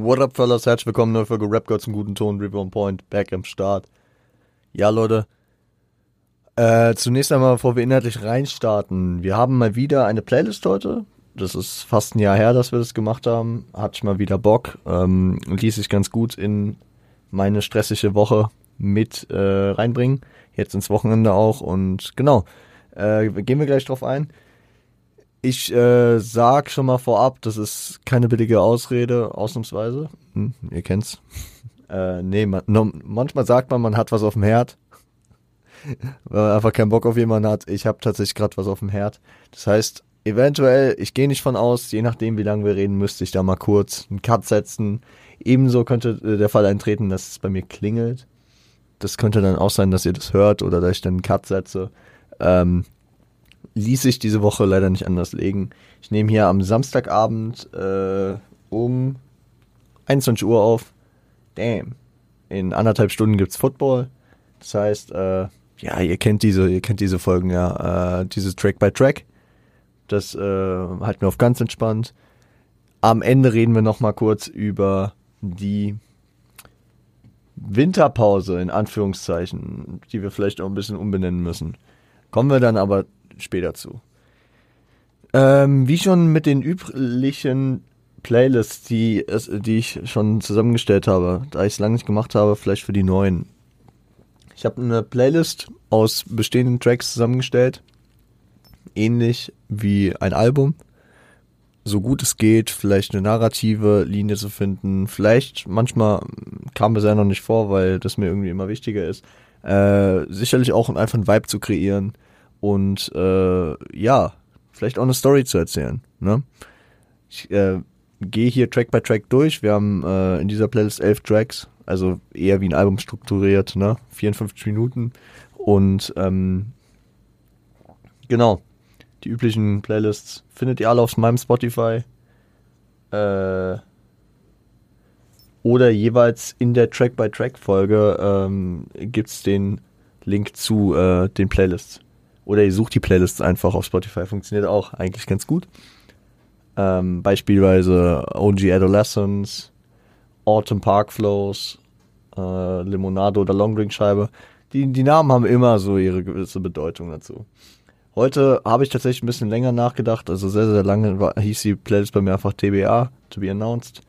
What up, fellas? Herzlich willkommen, neue Folge Rap Girls im guten Ton, River on Point, back am Start. Ja, Leute, äh, zunächst einmal, bevor wir inhaltlich reinstarten, wir haben mal wieder eine Playlist heute. Das ist fast ein Jahr her, dass wir das gemacht haben. Hatte ich mal wieder Bock. Ähm, ließ sich ganz gut in meine stressige Woche mit äh, reinbringen. Jetzt ins Wochenende auch. Und genau, äh, gehen wir gleich drauf ein. Ich äh, sag schon mal vorab, das ist keine billige Ausrede, ausnahmsweise. Hm, ihr kennt's. Äh, nee, man, no, manchmal sagt man, man hat was auf dem Herd. Weil man einfach keinen Bock auf jemanden hat. Ich habe tatsächlich gerade was auf dem Herd. Das heißt, eventuell, ich gehe nicht von aus, je nachdem, wie lange wir reden, müsste ich da mal kurz einen Cut setzen. Ebenso könnte äh, der Fall eintreten, dass es bei mir klingelt. Das könnte dann auch sein, dass ihr das hört oder dass ich dann einen Cut setze. Ähm, ließ sich diese Woche leider nicht anders legen. Ich nehme hier am Samstagabend äh, um 21 Uhr auf. Damn. In anderthalb Stunden gibt's Football. Das heißt, äh, ja, ihr kennt diese, ihr kennt diese Folgen ja, äh, dieses Track by Track. Das äh, halten wir auf ganz entspannt. Am Ende reden wir noch mal kurz über die Winterpause in Anführungszeichen, die wir vielleicht auch ein bisschen umbenennen müssen. Kommen wir dann aber später zu. Ähm, wie schon mit den üblichen Playlists, die, die ich schon zusammengestellt habe, da ich es lange nicht gemacht habe, vielleicht für die neuen. Ich habe eine Playlist aus bestehenden Tracks zusammengestellt, ähnlich wie ein Album. So gut es geht, vielleicht eine narrative Linie zu finden. Vielleicht, manchmal kam es ja noch nicht vor, weil das mir irgendwie immer wichtiger ist. Äh, sicherlich auch einfach einen Vibe zu kreieren und äh, ja, vielleicht auch eine Story zu erzählen. Ne? Ich äh, gehe hier Track by Track durch. Wir haben äh, in dieser Playlist elf Tracks, also eher wie ein Album strukturiert, ne? 54 Minuten. Und ähm, genau, die üblichen Playlists findet ihr alle auf meinem Spotify. Äh, oder jeweils in der Track-by-Track-Folge ähm, gibt es den Link zu äh, den Playlists. Oder ihr sucht die Playlists einfach auf Spotify, funktioniert auch eigentlich ganz gut. Ähm, beispielsweise OG Adolescence, Autumn Park Flows, äh, Limonade oder Longdrink Scheibe. Die, die Namen haben immer so ihre gewisse Bedeutung dazu. Heute habe ich tatsächlich ein bisschen länger nachgedacht, also sehr, sehr lange war, hieß die Playlist bei mir einfach TBA, to be announced.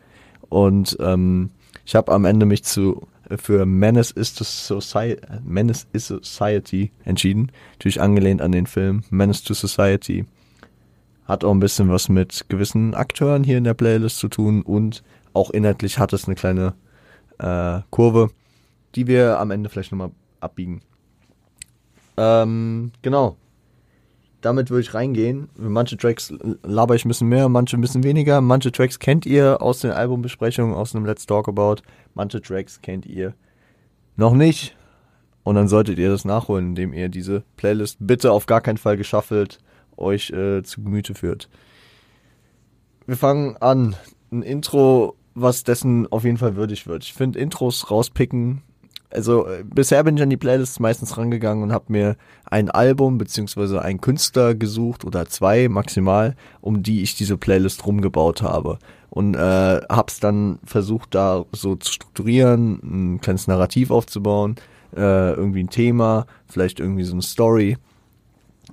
Und ähm, ich habe am Ende mich zu für Menace is, to Society, Menace is Society entschieden. Natürlich angelehnt an den Film Menace to Society. Hat auch ein bisschen was mit gewissen Akteuren hier in der Playlist zu tun und auch inhaltlich hat es eine kleine äh, Kurve, die wir am Ende vielleicht nochmal abbiegen. Ähm, genau. Damit würde ich reingehen. Manche Tracks laber ich ein bisschen mehr, manche ein bisschen weniger. Manche Tracks kennt ihr aus den Albumbesprechungen, aus einem Let's Talk About. Manche Tracks kennt ihr noch nicht. Und dann solltet ihr das nachholen, indem ihr diese Playlist bitte auf gar keinen Fall geschaffelt euch äh, zu Gemüte führt. Wir fangen an. Ein Intro, was dessen auf jeden Fall würdig wird. Ich finde Intros rauspicken. Also äh, bisher bin ich an die Playlists meistens rangegangen und habe mir ein Album beziehungsweise einen Künstler gesucht oder zwei maximal, um die ich diese Playlist rumgebaut habe und äh, hab's dann versucht da so zu strukturieren, ein kleines Narrativ aufzubauen, äh, irgendwie ein Thema, vielleicht irgendwie so eine Story.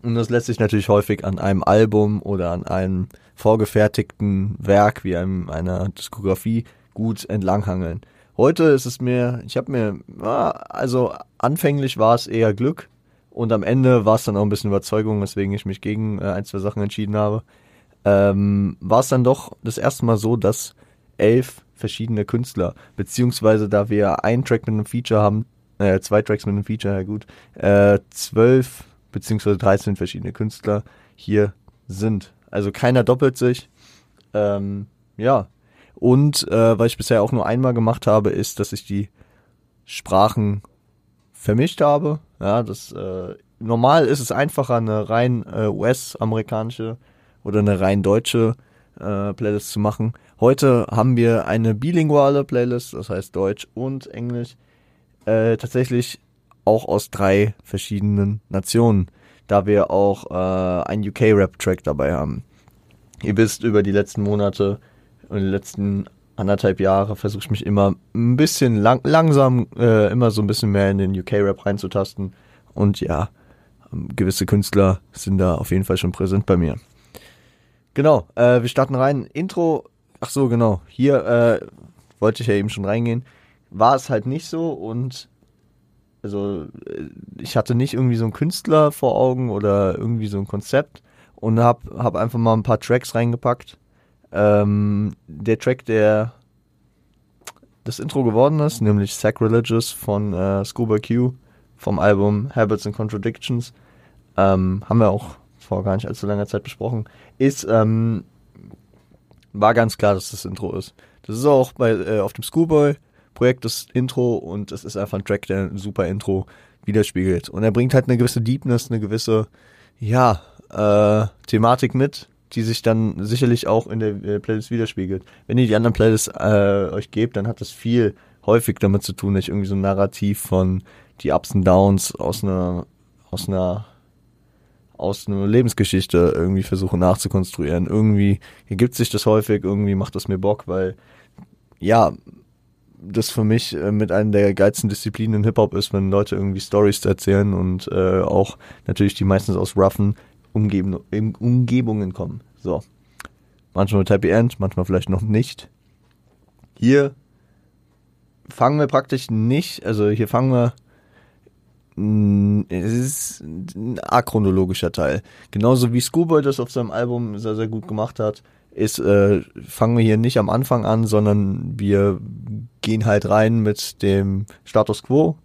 Und das lässt sich natürlich häufig an einem Album oder an einem vorgefertigten Werk wie einem einer Diskografie gut entlanghangeln. Heute ist es mir, ich habe mir, also anfänglich war es eher Glück und am Ende war es dann auch ein bisschen Überzeugung, weswegen ich mich gegen äh, ein, zwei Sachen entschieden habe ähm, war es dann doch das erste Mal so, dass elf verschiedene Künstler, beziehungsweise da wir einen Track mit einem Feature haben, äh, zwei Tracks mit einem Feature, ja gut, äh, zwölf beziehungsweise 13 verschiedene Künstler hier sind. Also keiner doppelt sich. Ähm, ja. Und äh, was ich bisher auch nur einmal gemacht habe, ist, dass ich die Sprachen vermischt habe. Ja, das äh, normal ist es einfacher, eine rein äh, US-amerikanische oder eine rein deutsche äh, Playlist zu machen. Heute haben wir eine bilinguale Playlist, das heißt Deutsch und Englisch, äh, tatsächlich auch aus drei verschiedenen Nationen, da wir auch äh, einen UK-Rap-Track dabei haben. Ihr wisst über die letzten Monate und die letzten anderthalb Jahre versuche ich mich immer ein bisschen lang, langsam, äh, immer so ein bisschen mehr in den UK-Rap reinzutasten. Und ja, ähm, gewisse Künstler sind da auf jeden Fall schon präsent bei mir. Genau, äh, wir starten rein. Intro, ach so, genau. Hier äh, wollte ich ja eben schon reingehen. War es halt nicht so und also äh, ich hatte nicht irgendwie so einen Künstler vor Augen oder irgendwie so ein Konzept und hab, hab einfach mal ein paar Tracks reingepackt. Ähm, der Track, der das Intro geworden ist, nämlich Sacrilegious von äh, Scuba Q vom Album Habits and Contradictions, ähm, haben wir auch vor gar nicht allzu langer Zeit besprochen, ist, ähm, war ganz klar, dass das Intro ist. Das ist auch bei, äh, auf dem Schoolboy Projekt das Intro und es ist einfach ein Track, der ein super Intro widerspiegelt. Und er bringt halt eine gewisse Deepness, eine gewisse, ja, äh, Thematik mit, die sich dann sicherlich auch in der äh, Playlist widerspiegelt. Wenn ihr die anderen Playlists äh, euch gebt, dann hat das viel häufig damit zu tun, dass ich irgendwie so ein Narrativ von die Ups und Downs aus einer, aus einer, aus einer Lebensgeschichte irgendwie versuche nachzukonstruieren. Irgendwie ergibt sich das häufig, irgendwie macht das mir Bock, weil ja, das für mich äh, mit einer der geilsten Disziplinen in Hip-Hop ist, wenn Leute irgendwie Stories erzählen und äh, auch natürlich die meistens aus roughen Umgeben Umgebungen kommen. So. Manchmal mit Happy End, manchmal vielleicht noch nicht. Hier fangen wir praktisch nicht, also hier fangen wir mm, es ist ein achronologischer Teil. Genauso wie Schoolboy das auf seinem Album sehr, sehr gut gemacht hat, ist, äh, fangen wir hier nicht am Anfang an, sondern wir gehen halt rein mit dem Status Quo,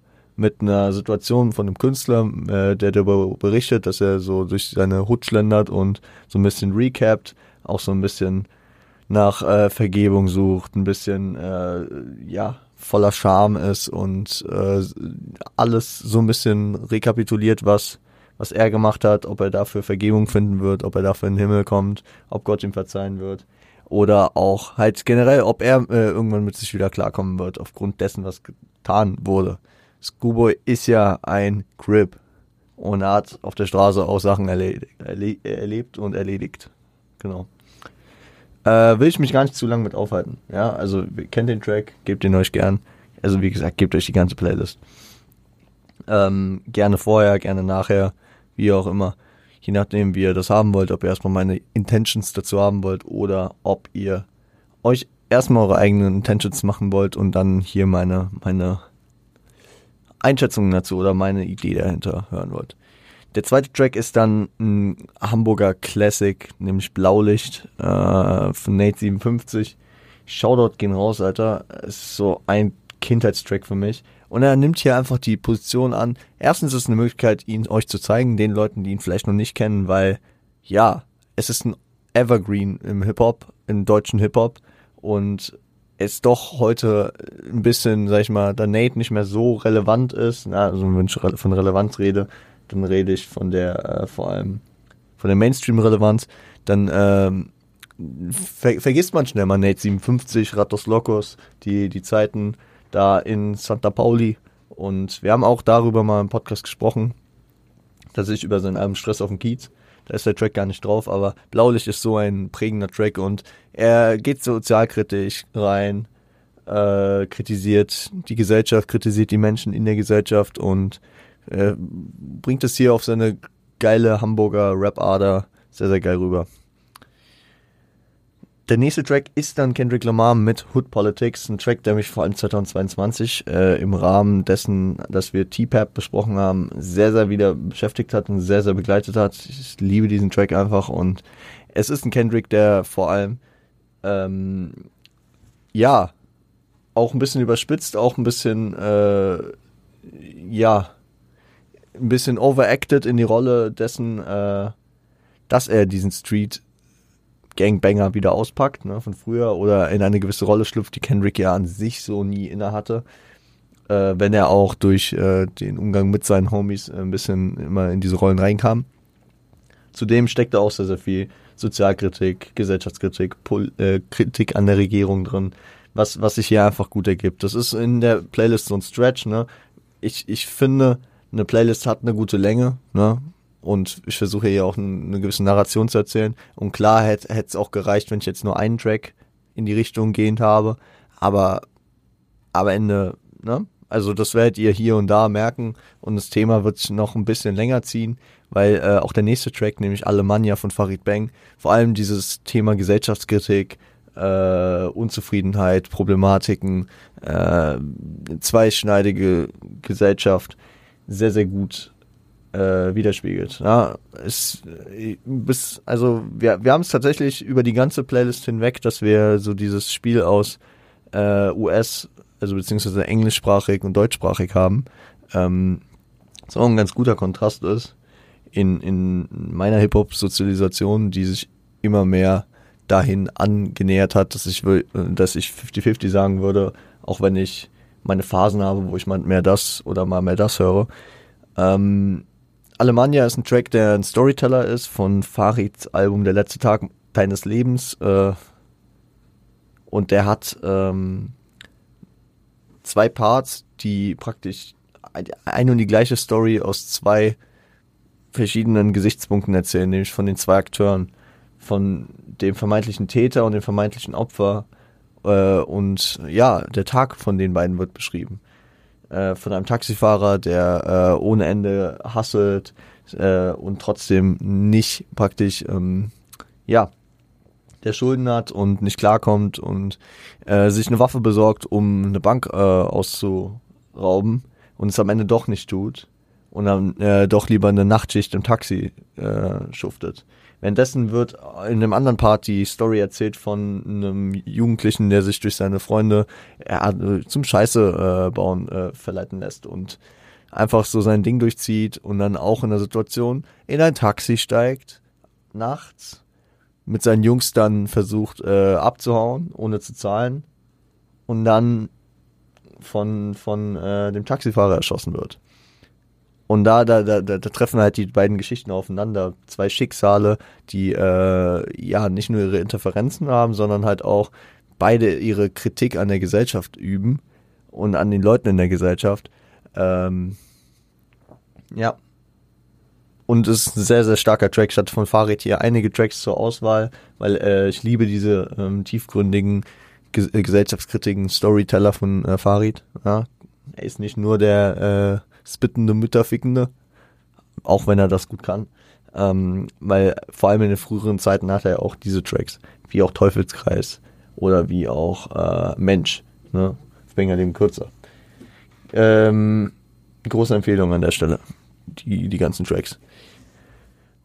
mit einer Situation von einem Künstler, äh, der darüber berichtet, dass er so durch seine Hut schlendert und so ein bisschen recapt, auch so ein bisschen nach äh, Vergebung sucht, ein bisschen, äh, ja, voller Charme ist und äh, alles so ein bisschen rekapituliert, was was er gemacht hat, ob er dafür Vergebung finden wird, ob er dafür in den Himmel kommt, ob Gott ihm verzeihen wird. Oder auch halt generell, ob er äh, irgendwann mit sich wieder klarkommen wird, aufgrund dessen, was getan wurde. Schoolboy ist ja ein Crip und hat auf der Straße auch Sachen erledigt, erle erlebt und erledigt. Genau. Äh, will ich mich gar nicht zu lange mit aufhalten. Ja, also kennt den Track, gebt ihn euch gern. Also wie gesagt, gebt euch die ganze Playlist. Ähm, gerne vorher, gerne nachher wie auch immer. Je nachdem, wie ihr das haben wollt, ob ihr erstmal meine Intentions dazu haben wollt oder ob ihr euch erstmal eure eigenen Intentions machen wollt und dann hier meine, meine Einschätzungen dazu oder meine Idee dahinter hören wollt. Der zweite Track ist dann ein Hamburger Classic, nämlich Blaulicht äh, von Nate 57. Shoutout gehen raus, Alter. Es ist so ein Kindheitstrack für mich. Und er nimmt hier einfach die Position an. Erstens ist es eine Möglichkeit, ihn euch zu zeigen, den Leuten, die ihn vielleicht noch nicht kennen, weil ja, es ist ein Evergreen im Hip-Hop, im deutschen Hip-Hop und es doch heute ein bisschen, sag ich mal, der Nate nicht mehr so relevant ist. Na, also wenn ich von Relevanz rede, dann rede ich von der, äh, vor allem von der Mainstream-Relevanz. Dann ähm, ver vergisst man schnell mal Nate 57, Ratos Locos, die, die Zeiten, da in Santa Pauli. Und wir haben auch darüber mal im Podcast gesprochen, dass ich über seinen Album Stress auf dem Kiez. Da ist der Track gar nicht drauf, aber Blaulicht ist so ein prägender Track und er geht sozialkritisch rein, äh, kritisiert die Gesellschaft, kritisiert die Menschen in der Gesellschaft und äh, bringt es hier auf seine geile Hamburger Rap-Ader sehr, sehr geil rüber. Der nächste Track ist dann Kendrick Lamar mit Hood Politics, ein Track, der mich vor allem 2022 äh, im Rahmen dessen, dass wir T-Pap besprochen haben, sehr, sehr wieder beschäftigt hat und sehr, sehr begleitet hat. Ich liebe diesen Track einfach und es ist ein Kendrick, der vor allem, ähm, ja, auch ein bisschen überspitzt, auch ein bisschen, äh, ja, ein bisschen overacted in die Rolle dessen, äh, dass er diesen Street Gangbanger wieder auspackt, ne, von früher, oder in eine gewisse Rolle schlüpft, die Kendrick ja an sich so nie inne hatte. Äh, wenn er auch durch äh, den Umgang mit seinen Homies ein bisschen immer in diese Rollen reinkam. Zudem steckt da auch sehr, sehr viel Sozialkritik, Gesellschaftskritik, Pol äh, Kritik an der Regierung drin, was, was sich hier einfach gut ergibt. Das ist in der Playlist so ein Stretch, ne? Ich, ich finde, eine Playlist hat eine gute Länge, ne? Und ich versuche hier auch eine gewisse Narration zu erzählen. Und klar hätte es auch gereicht, wenn ich jetzt nur einen Track in die Richtung gehend habe, aber am Ende, ne? Also das werdet ihr hier und da merken und das Thema wird sich noch ein bisschen länger ziehen, weil äh, auch der nächste Track, nämlich Alemannia von Farid Bang, vor allem dieses Thema Gesellschaftskritik, äh, Unzufriedenheit, Problematiken, äh, zweischneidige Gesellschaft sehr, sehr gut äh, widerspiegelt. Ja, es, bis, also wir, wir haben es tatsächlich über die ganze Playlist hinweg, dass wir so dieses Spiel aus äh, US, also beziehungsweise englischsprachig und deutschsprachig haben. Ähm, was auch ein ganz guter Kontrast ist in, in meiner Hip-Hop-Sozialisation, die sich immer mehr dahin angenähert hat, dass ich dass ich 50-50 sagen würde, auch wenn ich meine Phasen habe, wo ich mal mehr das oder mal mehr das höre. Ähm, Alemannia ist ein Track, der ein Storyteller ist von Farids Album Der letzte Tag deines Lebens. Äh, und der hat ähm, zwei Parts, die praktisch eine und die gleiche Story aus zwei verschiedenen Gesichtspunkten erzählen, nämlich von den zwei Akteuren, von dem vermeintlichen Täter und dem vermeintlichen Opfer. Äh, und ja, der Tag von den beiden wird beschrieben. Äh, von einem Taxifahrer, der äh, ohne Ende hasselt äh, und trotzdem nicht praktisch, ähm, ja, der Schulden hat und nicht klarkommt und äh, sich eine Waffe besorgt, um eine Bank äh, auszurauben und es am Ende doch nicht tut und dann äh, doch lieber eine Nachtschicht im Taxi äh, schuftet. Währenddessen wird in dem anderen Part die Story erzählt von einem Jugendlichen, der sich durch seine Freunde äh, zum Scheiße äh, bauen äh, verleiten lässt und einfach so sein Ding durchzieht und dann auch in der Situation in ein Taxi steigt, nachts, mit seinen Jungs dann versucht äh, abzuhauen, ohne zu zahlen und dann von, von äh, dem Taxifahrer erschossen wird. Und da, da, da, da treffen halt die beiden Geschichten aufeinander. Zwei Schicksale, die äh, ja nicht nur ihre Interferenzen haben, sondern halt auch beide ihre Kritik an der Gesellschaft üben und an den Leuten in der Gesellschaft. Ähm, ja. Und es ist ein sehr, sehr starker Track. Ich hatte von Farid hier einige Tracks zur Auswahl, weil äh, ich liebe diese ähm, tiefgründigen, ges äh, gesellschaftskritiken Storyteller von äh, Farid. Ja. Er ist nicht nur der spittende Mütterfickende, auch wenn er das gut kann. Ähm, weil vor allem in den früheren Zeiten hatte er auch diese Tracks, wie auch Teufelskreis oder wie auch äh, Mensch, ne? Benjamin Kürzer. Ähm, große Empfehlung an der Stelle, die, die ganzen Tracks.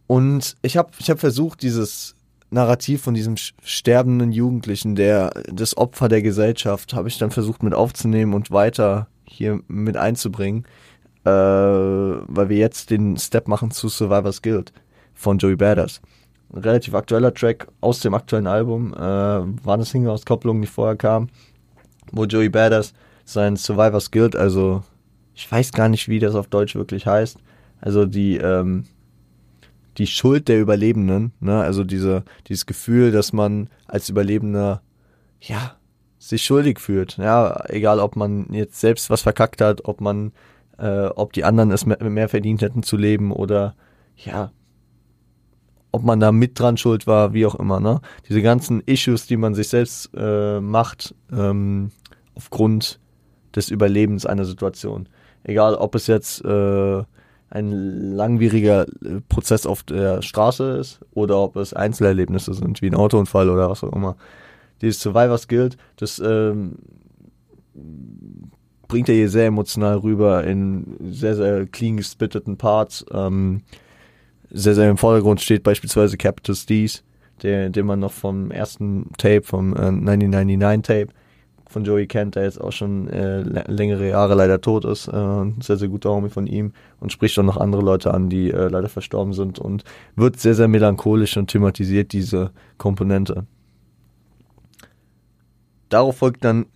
Und ich habe ich hab versucht, dieses Narrativ von diesem sterbenden Jugendlichen, der das Opfer der Gesellschaft, habe ich dann versucht mit aufzunehmen und weiter hier mit einzubringen äh, weil wir jetzt den Step machen zu Survivor's Guild von Joey Badass. Ein relativ aktueller Track aus dem aktuellen Album, äh, war eine Single-Auskopplung, die vorher kam, wo Joey Badass sein Survivor's Guild, also ich weiß gar nicht, wie das auf Deutsch wirklich heißt, also die, ähm, die Schuld der Überlebenden, ne? also diese, dieses Gefühl, dass man als Überlebender, ja, sich schuldig fühlt, ja, egal ob man jetzt selbst was verkackt hat, ob man äh, ob die anderen es mehr, mehr verdient hätten zu leben oder ja, ob man da mit dran schuld war, wie auch immer, ne? Diese ganzen Issues, die man sich selbst äh, macht, ähm, aufgrund des Überlebens einer Situation. Egal, ob es jetzt äh, ein langwieriger äh, Prozess auf der Straße ist oder ob es Einzelerlebnisse sind, wie ein Autounfall oder was auch immer. Dieses Survivors Guild, das ähm, bringt er hier sehr emotional rüber in sehr, sehr clean gespitteten Parts. Ähm, sehr, sehr im Vordergrund steht beispielsweise Capital Steez, der, den man noch vom ersten Tape, vom äh, 1999 Tape von Joey kennt, der jetzt auch schon äh, längere Jahre leider tot ist. Äh, sehr, sehr guter Homie von ihm und spricht auch noch andere Leute an, die äh, leider verstorben sind und wird sehr, sehr melancholisch und thematisiert diese Komponente. Darauf folgt dann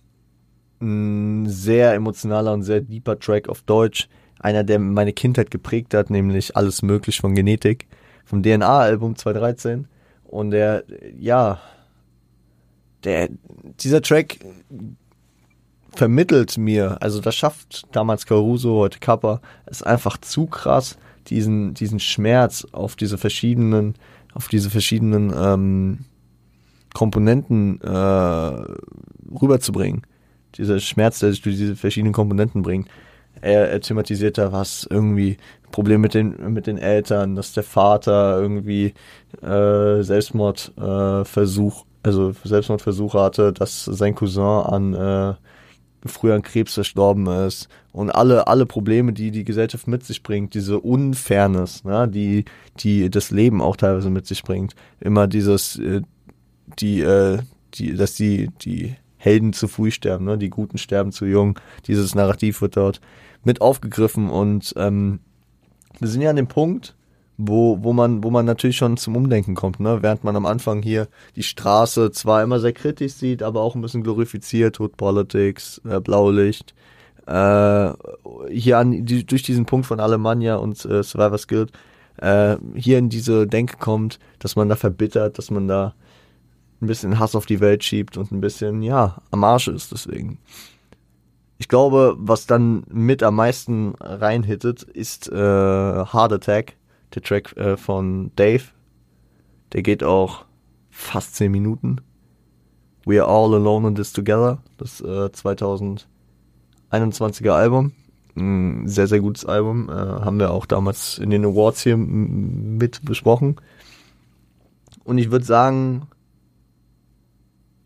ein sehr emotionaler und sehr deeper Track auf Deutsch. Einer, der meine Kindheit geprägt hat, nämlich Alles möglich von Genetik, vom DNA-Album 2013. Und der, ja, der, dieser Track vermittelt mir, also das schafft damals Caruso, heute Kappa, ist einfach zu krass, diesen, diesen Schmerz auf diese verschiedenen, auf diese verschiedenen ähm, Komponenten äh, rüberzubringen. Dieser Schmerz, der sich durch diese verschiedenen Komponenten bringt. Er, er thematisiert da was, irgendwie Probleme mit den, mit den Eltern, dass der Vater irgendwie äh, Selbstmordversuch, äh, also Selbstmordversuche hatte, dass sein Cousin an äh, früher an Krebs verstorben ist und alle alle Probleme, die die Gesellschaft mit sich bringt, diese Unfairness, ne, die die das Leben auch teilweise mit sich bringt, immer dieses äh, die äh, die dass die die Helden zu früh sterben, ne, die Guten sterben zu jung, dieses Narrativ wird dort mit aufgegriffen und ähm, wir sind ja an dem Punkt, wo, wo man, wo man natürlich schon zum Umdenken kommt, ne? Während man am Anfang hier die Straße zwar immer sehr kritisch sieht, aber auch ein bisschen glorifiziert, Hood Politics, äh, Blaulicht. Äh, hier an die, durch diesen Punkt von Alemannia und äh, Survivors Guild äh, hier in diese Denke kommt, dass man da verbittert, dass man da ein bisschen Hass auf die Welt schiebt und ein bisschen, ja, am Arsch ist deswegen. Ich glaube, was dann mit am meisten reinhittet, ist äh, Hard Attack der Track äh, von Dave, der geht auch fast 10 Minuten. We Are All Alone in This Together, das äh, 2021er Album. Ein sehr, sehr gutes Album. Äh, haben wir auch damals in den Awards hier mit besprochen. Und ich würde sagen,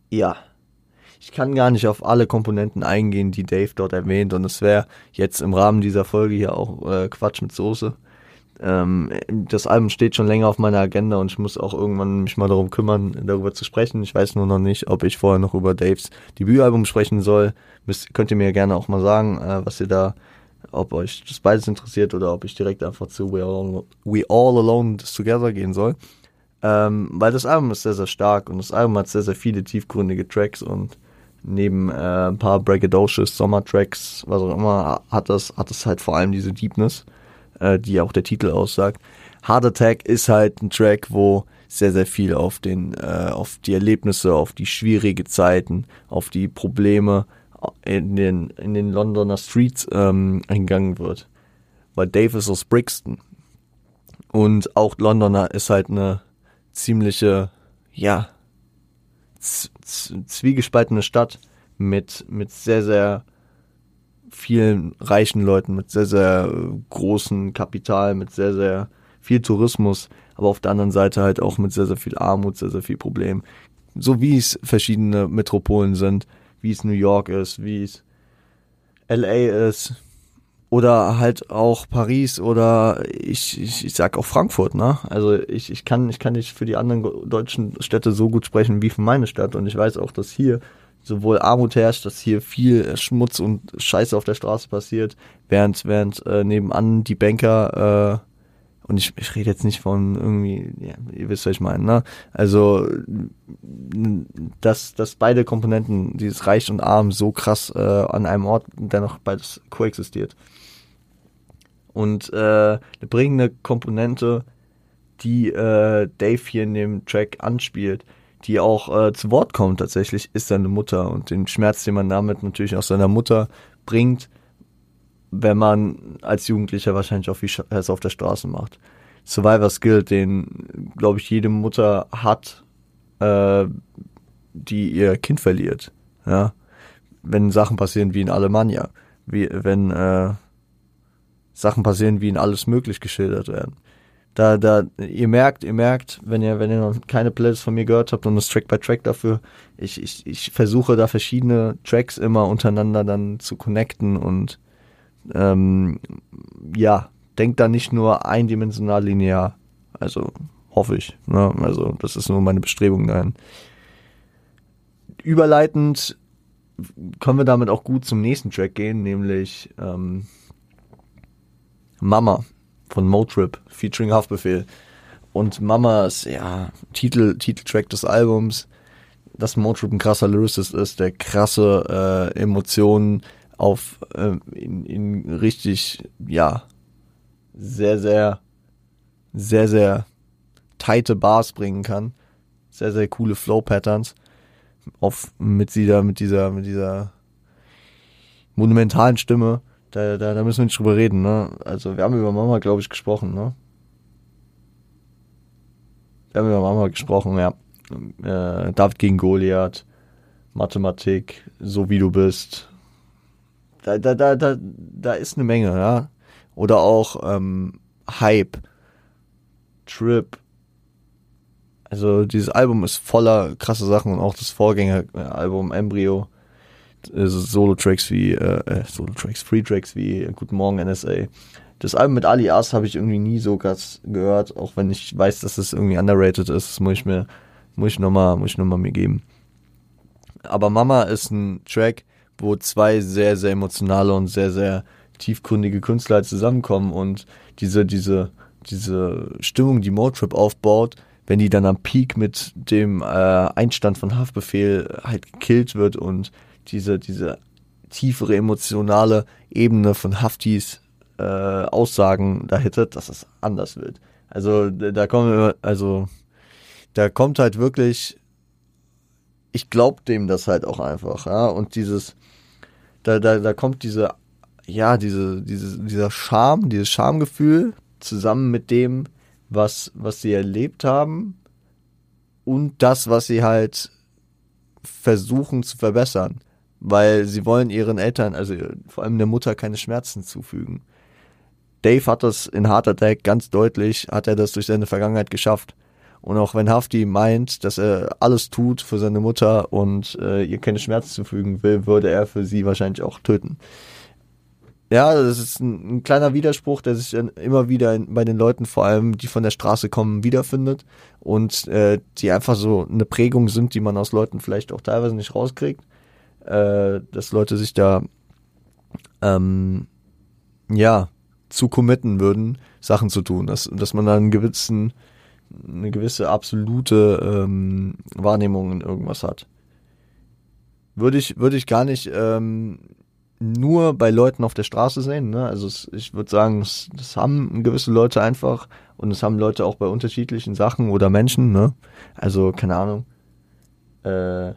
ja, ich kann gar nicht auf alle Komponenten eingehen, die Dave dort erwähnt. Und es wäre jetzt im Rahmen dieser Folge hier auch äh, Quatsch mit Soße ähm, das Album steht schon länger auf meiner Agenda und ich muss auch irgendwann mich mal darum kümmern, darüber zu sprechen. Ich weiß nur noch nicht, ob ich vorher noch über Daves Debütalbum sprechen soll. Müsst, könnt ihr mir gerne auch mal sagen, äh, was ihr da, ob euch das beides interessiert oder ob ich direkt einfach zu We All, We All Alone Together gehen soll. Ähm, weil das Album ist sehr, sehr stark und das Album hat sehr, sehr viele tiefgründige Tracks und neben äh, ein paar Braggadocious Sommertracks, was auch immer, hat das, hat das halt vor allem diese Deepness äh, die auch der Titel aussagt. Hard Attack ist halt ein Track, wo sehr, sehr viel auf den, äh, auf die Erlebnisse, auf die schwierige Zeiten, auf die Probleme in den, in den Londoner Streets ähm, eingegangen wird. Weil Dave ist aus Brixton. Und auch Londoner ist halt eine ziemliche, ja, zwiegespaltene Stadt mit, mit sehr, sehr vielen reichen Leuten, mit sehr, sehr großem Kapital, mit sehr, sehr viel Tourismus, aber auf der anderen Seite halt auch mit sehr, sehr viel Armut, sehr, sehr viel Problem. So wie es verschiedene Metropolen sind, wie es New York ist, wie es LA ist, oder halt auch Paris oder ich, ich, ich sag auch Frankfurt, ne? Also ich, ich kann ich kann nicht für die anderen deutschen Städte so gut sprechen wie für meine Stadt und ich weiß auch, dass hier sowohl Armut herrscht, dass hier viel Schmutz und Scheiße auf der Straße passiert, während, während äh, nebenan die Banker, äh, und ich, ich rede jetzt nicht von irgendwie, ja, ihr wisst, was ich meine, ne? Also, dass, dass beide Komponenten, dieses Reich und Arm, so krass äh, an einem Ort dennoch beides koexistiert. Und äh, eine bringende Komponente, die äh, Dave hier in dem Track anspielt, die auch äh, zu Wort kommt tatsächlich, ist seine Mutter und den Schmerz, den man damit natürlich aus seiner Mutter bringt, wenn man als Jugendlicher wahrscheinlich auch viel Scheiß auf der Straße macht. Survivor Skill, den, glaube ich, jede Mutter hat, äh, die ihr Kind verliert. Ja, wenn Sachen passieren wie in Alemannia, wie wenn äh, Sachen passieren, wie in alles möglich geschildert werden da, da, ihr merkt, ihr merkt, wenn ihr, wenn ihr noch keine Playlist von mir gehört habt und das Track by Track dafür, ich, ich, ich versuche da verschiedene Tracks immer untereinander dann zu connecten und ähm, ja, denkt da nicht nur eindimensional linear. Also hoffe ich. Ne? Also das ist nur meine Bestrebung dahin. Überleitend können wir damit auch gut zum nächsten Track gehen, nämlich ähm, Mama von Motrip featuring Haftbefehl. Und Mamas, ja, Titel, Titeltrack des Albums, dass Motrip ein krasser Lyricist ist, der krasse äh, Emotionen auf äh, in, in richtig, ja, sehr, sehr, sehr, sehr tighte Bars bringen kann. Sehr, sehr coole Flow-Patterns. Auf, mit dieser, mit dieser, mit dieser monumentalen Stimme da, da, da müssen wir nicht drüber reden, ne? Also wir haben über Mama, glaube ich, gesprochen, ne? Wir haben über Mama gesprochen, ja. äh, David gegen Goliath, Mathematik, so wie du bist. Da, da, da, da, da ist eine Menge, ja. Oder auch ähm, Hype, Trip. Also dieses Album ist voller krasse Sachen und auch das Vorgängeralbum Embryo. Also Solo-Tracks wie, äh, äh, Solo-Tracks, Free-Tracks wie Guten Morgen NSA. Das Album mit Ali As habe ich irgendwie nie so krass gehört, auch wenn ich weiß, dass es irgendwie underrated ist. Das muss ich mir, muss ich nochmal, muss ich nochmal mir geben. Aber Mama ist ein Track, wo zwei sehr, sehr emotionale und sehr, sehr tiefgründige Künstler halt zusammenkommen und diese, diese, diese Stimmung, die Motrip aufbaut, wenn die dann am Peak mit dem äh, Einstand von Haftbefehl halt gekillt wird und diese, diese tiefere emotionale Ebene von Haftis äh, Aussagen da hittet, dass es anders wird. Also da kommen also da kommt halt wirklich, ich glaub dem das halt auch einfach, ja, und dieses, da, da, da kommt diese, ja, diese, diese, dieser Charme, dieses Schamgefühl zusammen mit dem, was, was sie erlebt haben und das, was sie halt versuchen zu verbessern, weil sie wollen ihren Eltern, also vor allem der Mutter, keine Schmerzen zufügen. Dave hat das in Heart Attack ganz deutlich, hat er das durch seine Vergangenheit geschafft. Und auch wenn Hafti meint, dass er alles tut für seine Mutter und äh, ihr keine Schmerzen zufügen will, würde er für sie wahrscheinlich auch töten. Ja, das ist ein, ein kleiner Widerspruch, der sich dann immer wieder in, bei den Leuten, vor allem die von der Straße kommen, wiederfindet und äh, die einfach so eine Prägung sind, die man aus Leuten vielleicht auch teilweise nicht rauskriegt, äh, dass Leute sich da ähm, ja zu committen würden, Sachen zu tun, dass, dass man da einen gewissen eine gewisse absolute ähm, Wahrnehmung in irgendwas hat. Würde ich, würde ich gar nicht ähm, nur bei Leuten auf der Straße sehen. Ne? Also es, ich würde sagen, das, das haben gewisse Leute einfach und es haben Leute auch bei unterschiedlichen Sachen oder Menschen. Ne? Also keine Ahnung, äh,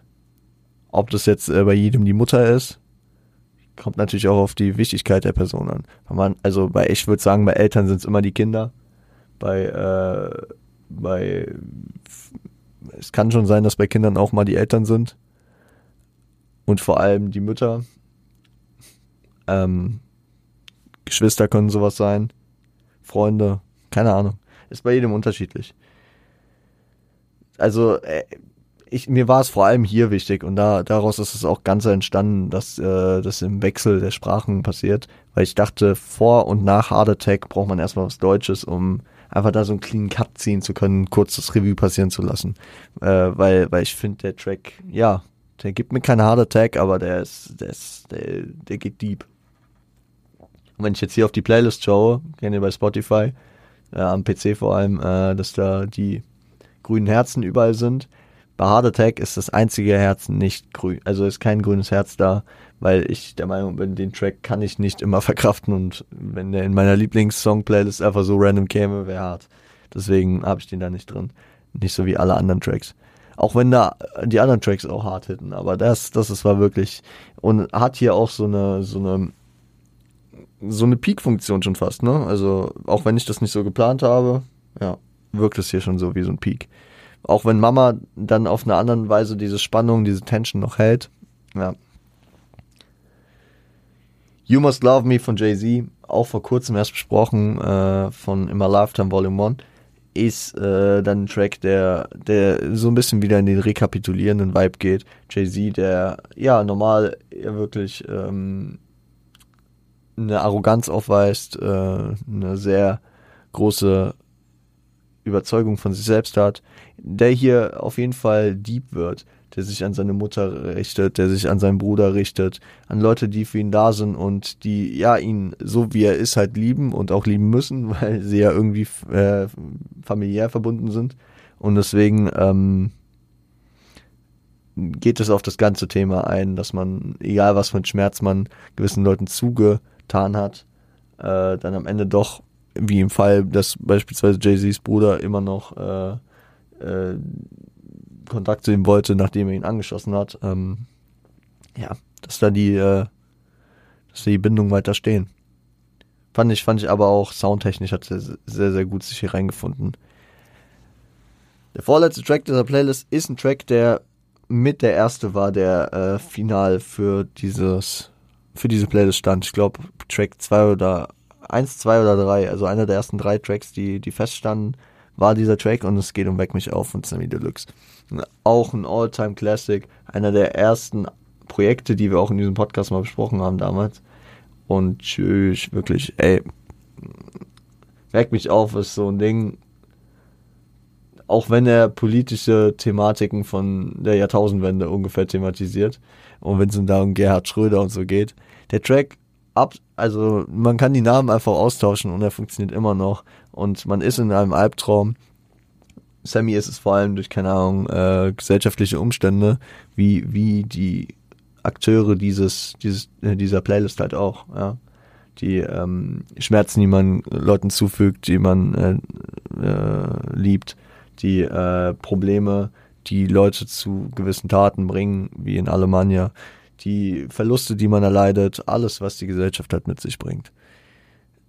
ob das jetzt äh, bei jedem die Mutter ist, kommt natürlich auch auf die Wichtigkeit der Person an. Man, also bei, ich würde sagen, bei Eltern sind es immer die Kinder. Bei äh, bei es kann schon sein, dass bei Kindern auch mal die Eltern sind und vor allem die Mütter. Ähm, Geschwister können sowas sein, Freunde, keine Ahnung. Ist bei jedem unterschiedlich. Also äh, ich, mir war es vor allem hier wichtig und da daraus ist es auch ganz entstanden, dass äh, das im Wechsel der Sprachen passiert, weil ich dachte, vor und nach Hard Attack braucht man erstmal was Deutsches, um einfach da so einen clean Cut ziehen zu können, kurz das Review passieren zu lassen. Äh, weil, weil ich finde, der Track, ja, der gibt mir keinen Hard Attack, aber der ist, der ist, der, der geht deep. Und wenn ich jetzt hier auf die Playlist schaue, kennt ihr bei Spotify, äh, am PC vor allem, äh, dass da die grünen Herzen überall sind. Bei Hard Attack ist das einzige Herz nicht grün, also ist kein grünes Herz da weil ich der Meinung bin, den Track kann ich nicht immer verkraften und wenn der in meiner Lieblingssong-Playlist einfach so random käme, wäre hart. Deswegen habe ich den da nicht drin. Nicht so wie alle anderen Tracks. Auch wenn da die anderen Tracks auch hart hitten, aber das, das ist war wirklich und hat hier auch so eine, so eine, so eine Peak-Funktion schon fast, ne? Also, auch wenn ich das nicht so geplant habe, ja, wirkt es hier schon so wie so ein Peak. Auch wenn Mama dann auf eine andere Weise diese Spannung, diese Tension noch hält, ja, You Must Love Me von Jay-Z, auch vor kurzem erst besprochen, äh, von In My Lifetime Volume 1, ist äh, dann ein Track, der, der so ein bisschen wieder in den rekapitulierenden Vibe geht. Jay-Z, der ja normal ja wirklich ähm, eine Arroganz aufweist, äh, eine sehr große Überzeugung von sich selbst hat, der hier auf jeden Fall deep wird der sich an seine Mutter richtet, der sich an seinen Bruder richtet, an Leute, die für ihn da sind und die ja ihn so wie er ist halt lieben und auch lieben müssen, weil sie ja irgendwie äh, familiär verbunden sind. Und deswegen ähm, geht es auf das ganze Thema ein, dass man, egal was für ein Schmerz man gewissen Leuten zugetan hat, äh, dann am Ende doch, wie im Fall, dass beispielsweise Jay-Z's Bruder immer noch äh, äh, Kontakt zu ihm wollte, nachdem er ihn angeschossen hat. Ähm, ja, dass da die, äh, dass da die Bindungen weiter stehen. Fand ich, fand ich aber auch soundtechnisch hat er sehr, sehr gut sich hier reingefunden. Der vorletzte Track dieser Playlist ist ein Track, der mit der erste war, der äh, final für dieses für diese Playlist stand. Ich glaube Track 2 oder 1, 2 oder 3, also einer der ersten drei Tracks, die, die feststanden, war dieser Track und es geht um Weck mich auf von Sammy Deluxe. Auch ein All-Time Classic, einer der ersten Projekte, die wir auch in diesem Podcast mal besprochen haben damals. Und tschüss, wirklich, ey, Weck mich auf ist so ein Ding, auch wenn er politische Thematiken von der Jahrtausendwende ungefähr thematisiert und wenn es um Gerhard Schröder und so geht. Der Track ab, also man kann die Namen einfach austauschen und er funktioniert immer noch und man ist in einem Albtraum. Sammy ist es vor allem durch, keine Ahnung, äh, gesellschaftliche Umstände, wie, wie die Akteure dieses, dieses, äh, dieser Playlist halt auch, ja. Die ähm, Schmerzen, die man Leuten zufügt, die man äh, äh, liebt, die äh, Probleme, die Leute zu gewissen Taten bringen, wie in Alemannia, die Verluste, die man erleidet, alles, was die Gesellschaft halt mit sich bringt.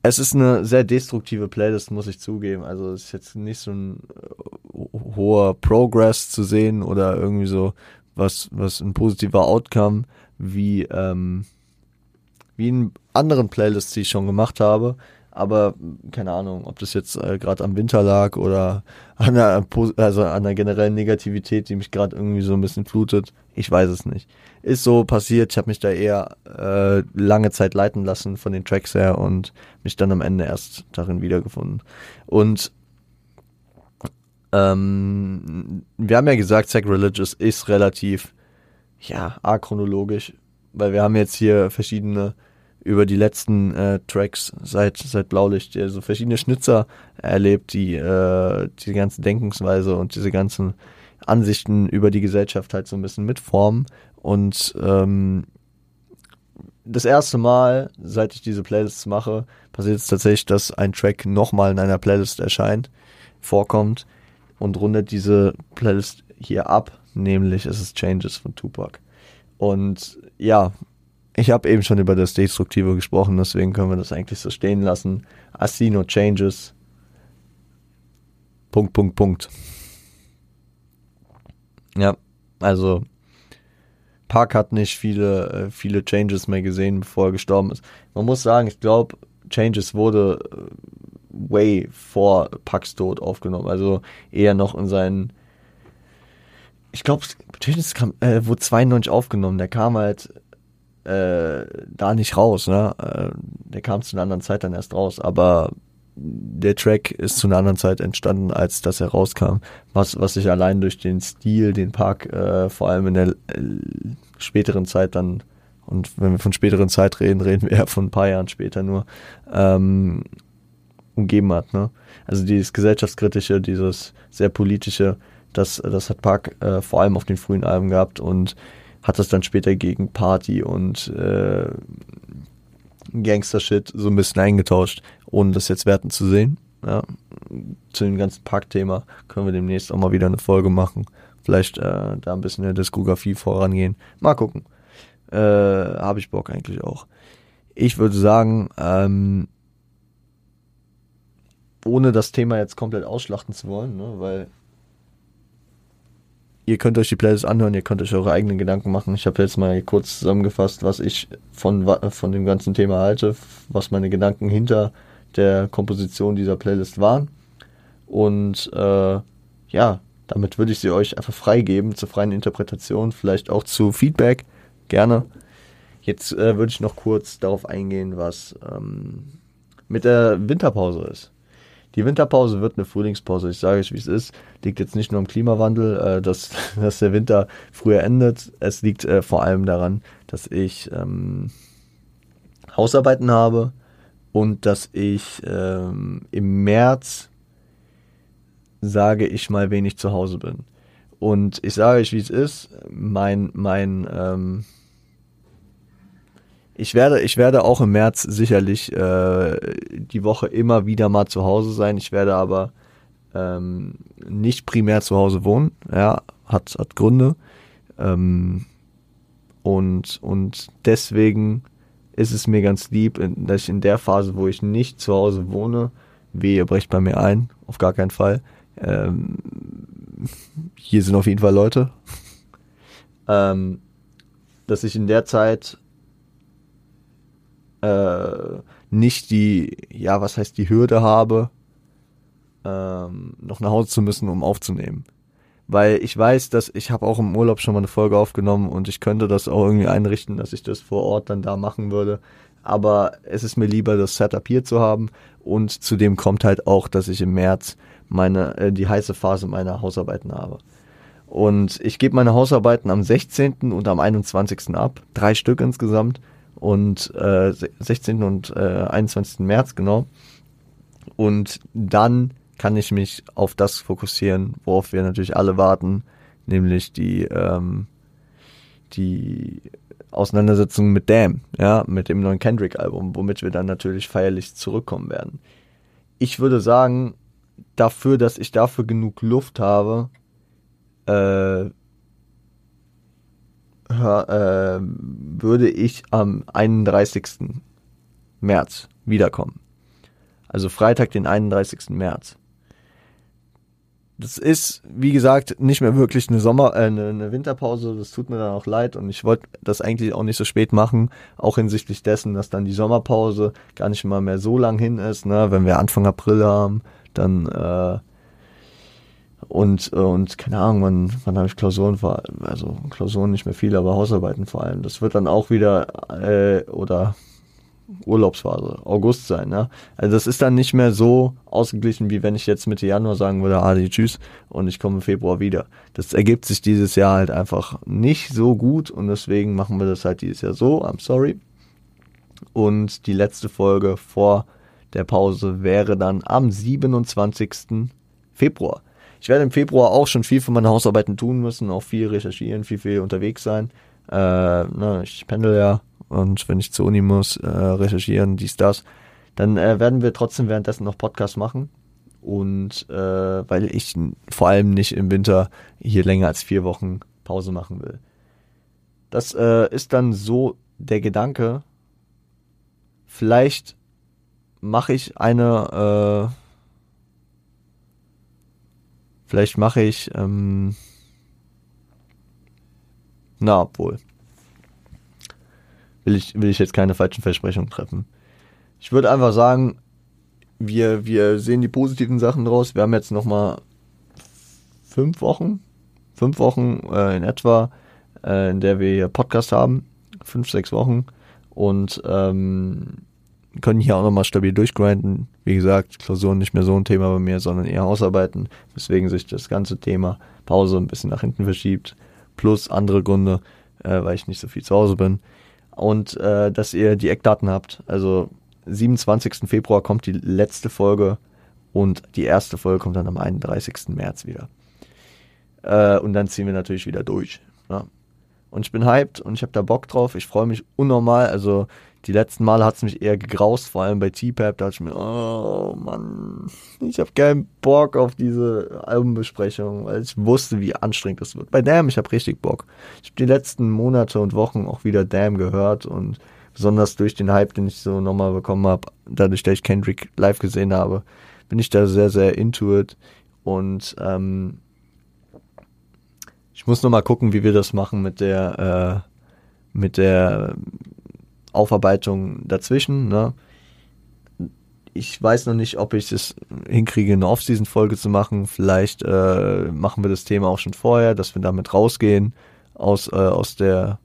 Es ist eine sehr destruktive Playlist, muss ich zugeben. Also es ist jetzt nicht so ein äh, hoher Progress zu sehen oder irgendwie so was, was ein positiver Outcome wie, ähm, wie in anderen Playlists, die ich schon gemacht habe. Aber keine Ahnung, ob das jetzt äh, gerade am Winter lag oder an der, also an der generellen Negativität, die mich gerade irgendwie so ein bisschen flutet. Ich weiß es nicht. Ist so passiert. Ich habe mich da eher äh, lange Zeit leiten lassen von den Tracks her und mich dann am Ende erst darin wiedergefunden. Und ähm, wir haben ja gesagt, Sacrilegious ist relativ ja achronologisch, weil wir haben jetzt hier verschiedene über die letzten äh, Tracks seit seit Blaulicht so also verschiedene Schnitzer erlebt, die äh, die ganze Denkensweise und diese ganzen Ansichten über die Gesellschaft halt so ein bisschen mitformen und ähm, das erste Mal, seit ich diese Playlists mache, passiert es tatsächlich, dass ein Track nochmal in einer Playlist erscheint, vorkommt und rundet diese Playlist hier ab, nämlich es ist Changes von Tupac. Und ja, ich habe eben schon über das Destruktive gesprochen, deswegen können wir das eigentlich so stehen lassen. I see no changes. Punkt, Punkt, Punkt. Ja, also Park hat nicht viele, äh, viele Changes mehr gesehen, bevor er gestorben ist. Man muss sagen, ich glaube, Changes wurde äh, way vor Parks Tod aufgenommen. Also eher noch in seinen. Ich glaube, Changes kam, äh, wurde 92 aufgenommen. Der kam halt äh, da nicht raus, ne? Äh, der kam zu einer anderen Zeit dann erst raus, aber der Track ist zu einer anderen Zeit entstanden, als dass er rauskam. Was, was sich allein durch den Stil, den Park äh, vor allem in der äh, späteren Zeit dann, und wenn wir von späteren Zeit reden, reden wir ja von ein paar Jahren später nur, ähm, umgeben hat. Ne? Also dieses gesellschaftskritische, dieses sehr politische, das, das hat Park äh, vor allem auf den frühen Alben gehabt und hat das dann später gegen Party und äh, Gangster-Shit so ein bisschen eingetauscht, ohne das jetzt werten zu sehen. Ja, zu dem ganzen Park-Thema können wir demnächst auch mal wieder eine Folge machen. Vielleicht äh, da ein bisschen in der Diskografie vorangehen. Mal gucken. Äh, Habe ich Bock eigentlich auch. Ich würde sagen, ähm, ohne das Thema jetzt komplett ausschlachten zu wollen, ne, weil ihr könnt euch die Playlist anhören, ihr könnt euch eure eigenen Gedanken machen. Ich habe jetzt mal kurz zusammengefasst, was ich von, von dem ganzen Thema halte, was meine Gedanken hinter der Komposition dieser Playlist waren. Und äh, ja, damit würde ich sie euch einfach freigeben zur freien Interpretation, vielleicht auch zu Feedback, gerne. Jetzt äh, würde ich noch kurz darauf eingehen, was ähm, mit der Winterpause ist. Die Winterpause wird eine Frühlingspause. Ich sage euch, wie es ist. Liegt jetzt nicht nur am Klimawandel, äh, dass, dass der Winter früher endet. Es liegt äh, vor allem daran, dass ich ähm, Hausarbeiten habe und dass ich ähm, im März, sage ich mal, wenig zu Hause bin. Und ich sage euch, wie es ist. Mein, mein, ähm, ich werde, ich werde auch im März sicherlich äh, die Woche immer wieder mal zu Hause sein. Ich werde aber ähm, nicht primär zu Hause wohnen. Ja, hat, hat Gründe. Ähm, und, und deswegen ist es mir ganz lieb, dass ich in der Phase, wo ich nicht zu Hause wohne, wehe bricht bei mir ein, auf gar keinen Fall, ähm, hier sind auf jeden Fall Leute, ähm, dass ich in der Zeit äh, nicht die, ja, was heißt die Hürde habe, ähm, noch nach Hause zu müssen, um aufzunehmen. Weil ich weiß, dass ich habe auch im Urlaub schon mal eine Folge aufgenommen und ich könnte das auch irgendwie einrichten, dass ich das vor Ort dann da machen würde. Aber es ist mir lieber, das Setup hier zu haben. Und zudem kommt halt auch, dass ich im März meine, äh, die heiße Phase meiner Hausarbeiten habe. Und ich gebe meine Hausarbeiten am 16. und am 21. ab. Drei Stück insgesamt. Und äh, 16. und äh, 21. März, genau. Und dann kann ich mich auf das fokussieren, worauf wir natürlich alle warten, nämlich die, ähm, die Auseinandersetzung mit Damn, ja, mit dem neuen Kendrick-Album, womit wir dann natürlich feierlich zurückkommen werden. Ich würde sagen, dafür, dass ich dafür genug Luft habe, äh, äh, würde ich am 31. März wiederkommen. Also Freitag, den 31. März. Das ist, wie gesagt, nicht mehr wirklich eine Sommer, äh, eine, eine Winterpause. Das tut mir dann auch leid und ich wollte das eigentlich auch nicht so spät machen, auch hinsichtlich dessen, dass dann die Sommerpause gar nicht mal mehr so lang hin ist. Ne? Wenn wir Anfang April haben, dann äh, und, äh, und keine Ahnung, wann, wann habe ich Klausuren vor, also Klausuren nicht mehr viele, aber Hausarbeiten vor allem. Das wird dann auch wieder, äh, oder Urlaubsphase, August sein, ne? Also das ist dann nicht mehr so ausgeglichen, wie wenn ich jetzt Mitte Januar sagen würde, Adi, tschüss, und ich komme im Februar wieder. Das ergibt sich dieses Jahr halt einfach nicht so gut und deswegen machen wir das halt dieses Jahr so, I'm sorry. Und die letzte Folge vor der Pause wäre dann am 27. Februar. Ich werde im Februar auch schon viel für meine Hausarbeiten tun müssen, auch viel recherchieren, viel, viel unterwegs sein. Äh, ne, ich pendel ja und wenn ich zur Uni muss, äh, recherchieren, dies, das. Dann äh, werden wir trotzdem währenddessen noch Podcasts machen. Und äh, weil ich vor allem nicht im Winter hier länger als vier Wochen Pause machen will. Das äh, ist dann so der Gedanke. Vielleicht mache ich eine, äh, vielleicht mache ich, ähm, na, obwohl. Will ich, will ich jetzt keine falschen Versprechungen treffen. Ich würde einfach sagen, wir, wir sehen die positiven Sachen draus. Wir haben jetzt nochmal fünf Wochen, fünf Wochen äh, in etwa, äh, in der wir hier Podcast haben. Fünf, sechs Wochen. Und ähm, können hier auch nochmal stabil durchgrinden. Wie gesagt, Klausuren nicht mehr so ein Thema bei mir, sondern eher Hausarbeiten, weswegen sich das ganze Thema Pause ein bisschen nach hinten verschiebt. Plus andere Gründe, äh, weil ich nicht so viel zu Hause bin. Und äh, dass ihr die Eckdaten habt. Also 27. Februar kommt die letzte Folge und die erste Folge kommt dann am 31. März wieder. Äh, und dann ziehen wir natürlich wieder durch. Ja. Und ich bin hyped und ich habe da Bock drauf. Ich freue mich unnormal. Also die letzten Male hat es mich eher gegraust, vor allem bei T-Pap. Da dachte ich mir, oh Mann, ich habe keinen Bock auf diese Albenbesprechung, weil ich wusste, wie anstrengend das wird. Bei Damn, ich habe richtig Bock. Ich habe die letzten Monate und Wochen auch wieder Damn gehört und besonders durch den Hype, den ich so nochmal bekommen habe, dadurch, dass ich Kendrick live gesehen habe, bin ich da sehr, sehr into it. Und ähm, ich muss nochmal gucken, wie wir das machen mit der, äh, mit der Aufarbeitung dazwischen. Ne? Ich weiß noch nicht, ob ich es hinkriege, eine Off-Season-Folge zu machen. Vielleicht äh, machen wir das Thema auch schon vorher, dass wir damit rausgehen aus, äh, aus der,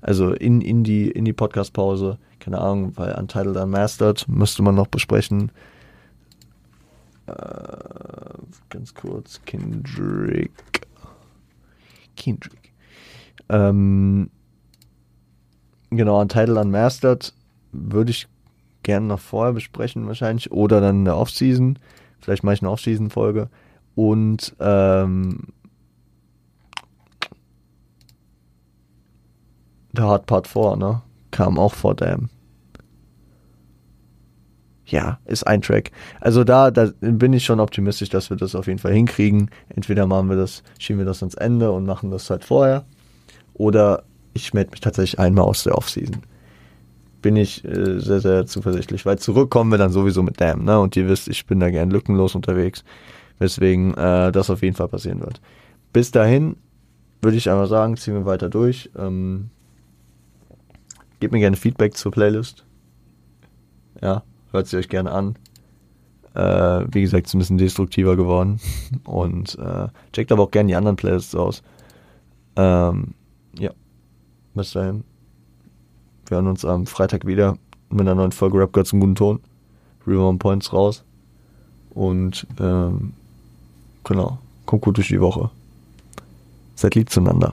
also in, in die, in die Podcast-Pause. Keine Ahnung, weil Untitled Unmastered müsste man noch besprechen. Äh, ganz kurz, Kendrick. Kendrick. Ähm, genau, Untitled Unmastered würde ich gerne noch vorher besprechen wahrscheinlich oder dann in der Offseason. Vielleicht mache ich eine Offseason-Folge. Und ähm, der Hard Part 4, ne? Kam auch vor Damn. Ja, ist ein Track. Also da, da bin ich schon optimistisch, dass wir das auf jeden Fall hinkriegen. Entweder machen wir das, schieben wir das ans Ende und machen das halt vorher. Oder ich melde mich tatsächlich einmal aus der Offseason. Bin ich äh, sehr, sehr zuversichtlich, weil zurückkommen wir dann sowieso mit Damn, ne? Und ihr wisst, ich bin da gern lückenlos unterwegs. Weswegen äh, das auf jeden Fall passieren wird. Bis dahin würde ich einmal sagen, ziehen wir weiter durch. Ähm, gebt mir gerne Feedback zur Playlist. Ja, hört sie euch gerne an. Äh, wie gesagt, ist ein bisschen destruktiver geworden. Und äh, checkt aber auch gerne die anderen Playlists aus. Ähm, ja, bis dahin. Wir hören uns am Freitag wieder mit einer neuen Folge Rap Girls im guten Ton. River Points raus. Und ähm, genau, kommt gut durch die Woche. Seid lieb zueinander.